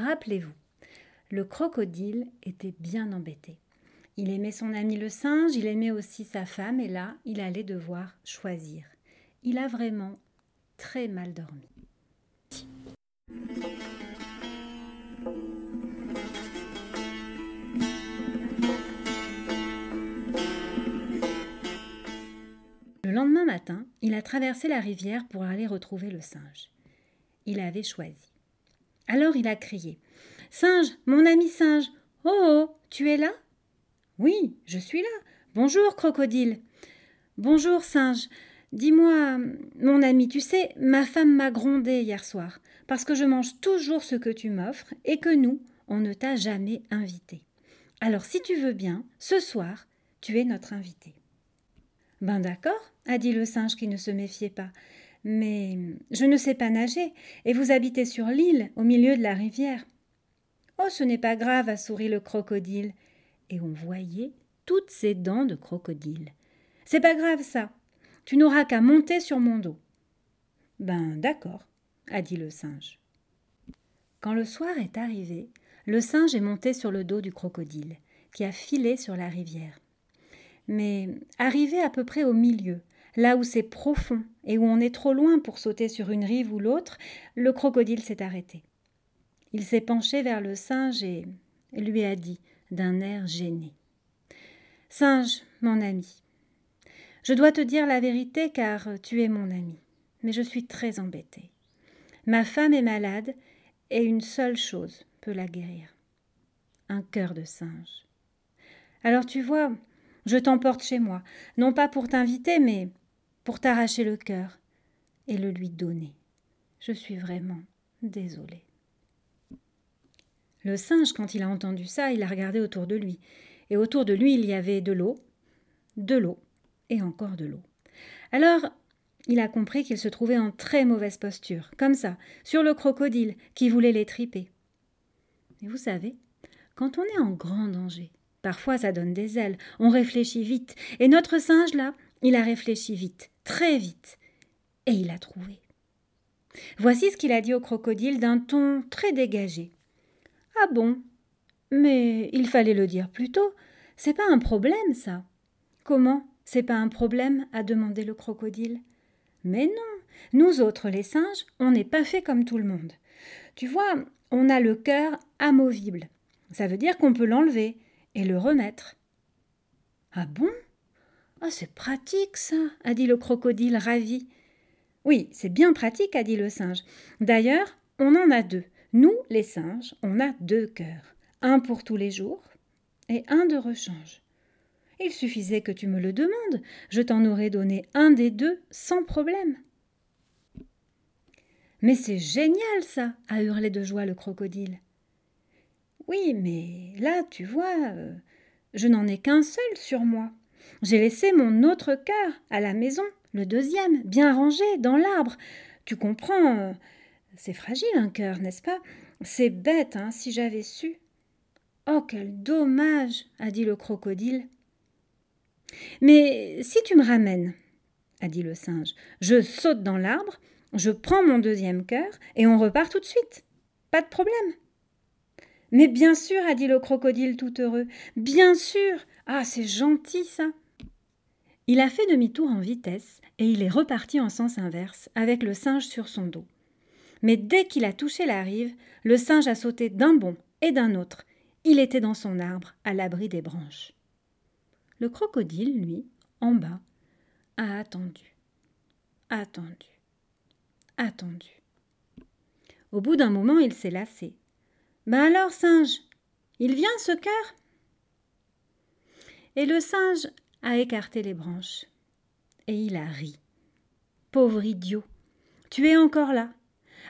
Rappelez-vous, le crocodile était bien embêté. Il aimait son ami le singe, il aimait aussi sa femme, et là, il allait devoir choisir. Il a vraiment très mal dormi. Le lendemain matin, il a traversé la rivière pour aller retrouver le singe. Il avait choisi. Alors il a crié Singe, mon ami singe Oh oh, tu es là? Oui, je suis là. Bonjour, crocodile. Bonjour, singe. Dis-moi, mon ami, tu sais, ma femme m'a grondé hier soir, parce que je mange toujours ce que tu m'offres et que nous, on ne t'a jamais invité. Alors, si tu veux bien, ce soir, tu es notre invité. Ben d'accord, a dit le singe qui ne se méfiait pas. Mais je ne sais pas nager, et vous habitez sur l'île, au milieu de la rivière. Oh, ce n'est pas grave, a souri le crocodile. Et on voyait toutes ses dents de crocodile. C'est pas grave, ça. Tu n'auras qu'à monter sur mon dos. Ben d'accord, a dit le singe. Quand le soir est arrivé, le singe est monté sur le dos du crocodile, qui a filé sur la rivière. Mais arrivé à peu près au milieu, là où c'est profond et où on est trop loin pour sauter sur une rive ou l'autre, le crocodile s'est arrêté. Il s'est penché vers le singe et lui a dit, d'un air gêné. Singe, mon ami, je dois te dire la vérité car tu es mon ami, mais je suis très embêtée. Ma femme est malade et une seule chose peut la guérir. Un cœur de singe. Alors tu vois, je t'emporte chez moi, non pas pour t'inviter, mais pour t'arracher le cœur et le lui donner. Je suis vraiment désolée. Le singe, quand il a entendu ça, il a regardé autour de lui. Et autour de lui, il y avait de l'eau, de l'eau et encore de l'eau. Alors, il a compris qu'il se trouvait en très mauvaise posture, comme ça, sur le crocodile qui voulait les triper. Et vous savez, quand on est en grand danger, Parfois ça donne des ailes, on réfléchit vite, et notre singe là, il a réfléchi vite, très vite, et il a trouvé. Voici ce qu'il a dit au crocodile d'un ton très dégagé. Ah bon Mais il fallait le dire plus tôt. C'est pas un problème, ça. Comment C'est pas un problème? a demandé le crocodile. Mais non, nous autres les singes, on n'est pas fait comme tout le monde. Tu vois, on a le cœur amovible. Ça veut dire qu'on peut l'enlever, et le remettre. Ah bon? Ah, c'est pratique, ça, a dit le crocodile ravi. Oui, c'est bien pratique, a dit le singe. D'ailleurs, on en a deux. Nous, les singes, on a deux cœurs. Un pour tous les jours et un de rechange. Il suffisait que tu me le demandes, je t'en aurais donné un des deux sans problème. Mais c'est génial, ça a hurlé de joie le crocodile. Oui, mais là, tu vois, euh, je n'en ai qu'un seul sur moi. J'ai laissé mon autre cœur à la maison, le deuxième, bien rangé, dans l'arbre. Tu comprends, euh, c'est fragile un cœur, n'est-ce pas? C'est bête, hein, si j'avais su. Oh, quel dommage a dit le crocodile. Mais si tu me ramènes, a dit le singe, je saute dans l'arbre, je prends mon deuxième cœur et on repart tout de suite. Pas de problème. Mais bien sûr, a dit le crocodile tout heureux. Bien sûr. Ah, c'est gentil, ça. Il a fait demi-tour en vitesse et il est reparti en sens inverse, avec le singe sur son dos. Mais dès qu'il a touché la rive, le singe a sauté d'un bond et d'un autre. Il était dans son arbre, à l'abri des branches. Le crocodile, lui, en bas, a attendu, attendu, attendu. Au bout d'un moment, il s'est lassé. Ben alors, singe, il vient ce cœur? Et le singe a écarté les branches. Et il a ri. Pauvre idiot, tu es encore là.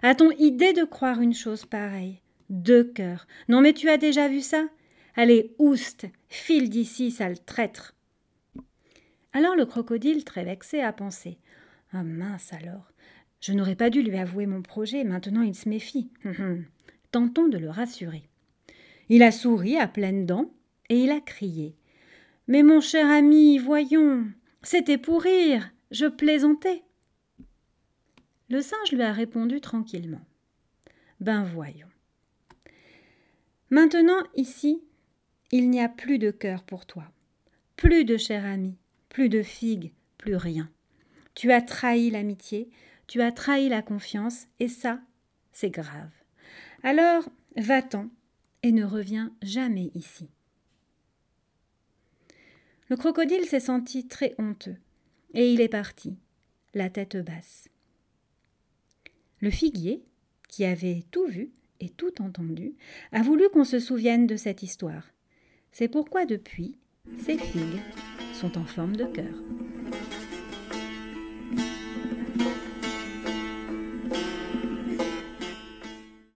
A-t-on idée de croire une chose pareille Deux cœurs. Non mais tu as déjà vu ça? Allez, ouste, file d'ici, sale traître. Alors le crocodile, très vexé, a pensé. Ah mince alors, je n'aurais pas dû lui avouer mon projet, maintenant il se méfie. Hum, hum. Tentons de le rassurer. Il a souri à pleines dents et il a crié. Mais mon cher ami, voyons, c'était pour rire, je plaisantais. Le singe lui a répondu tranquillement. Ben voyons. Maintenant, ici, il n'y a plus de cœur pour toi, plus de cher ami, plus de figues, plus rien. Tu as trahi l'amitié, tu as trahi la confiance, et ça, c'est grave. Alors, va-t'en et ne reviens jamais ici. Le crocodile s'est senti très honteux, et il est parti, la tête basse. Le figuier, qui avait tout vu et tout entendu, a voulu qu'on se souvienne de cette histoire. C'est pourquoi depuis, ces figues sont en forme de cœur.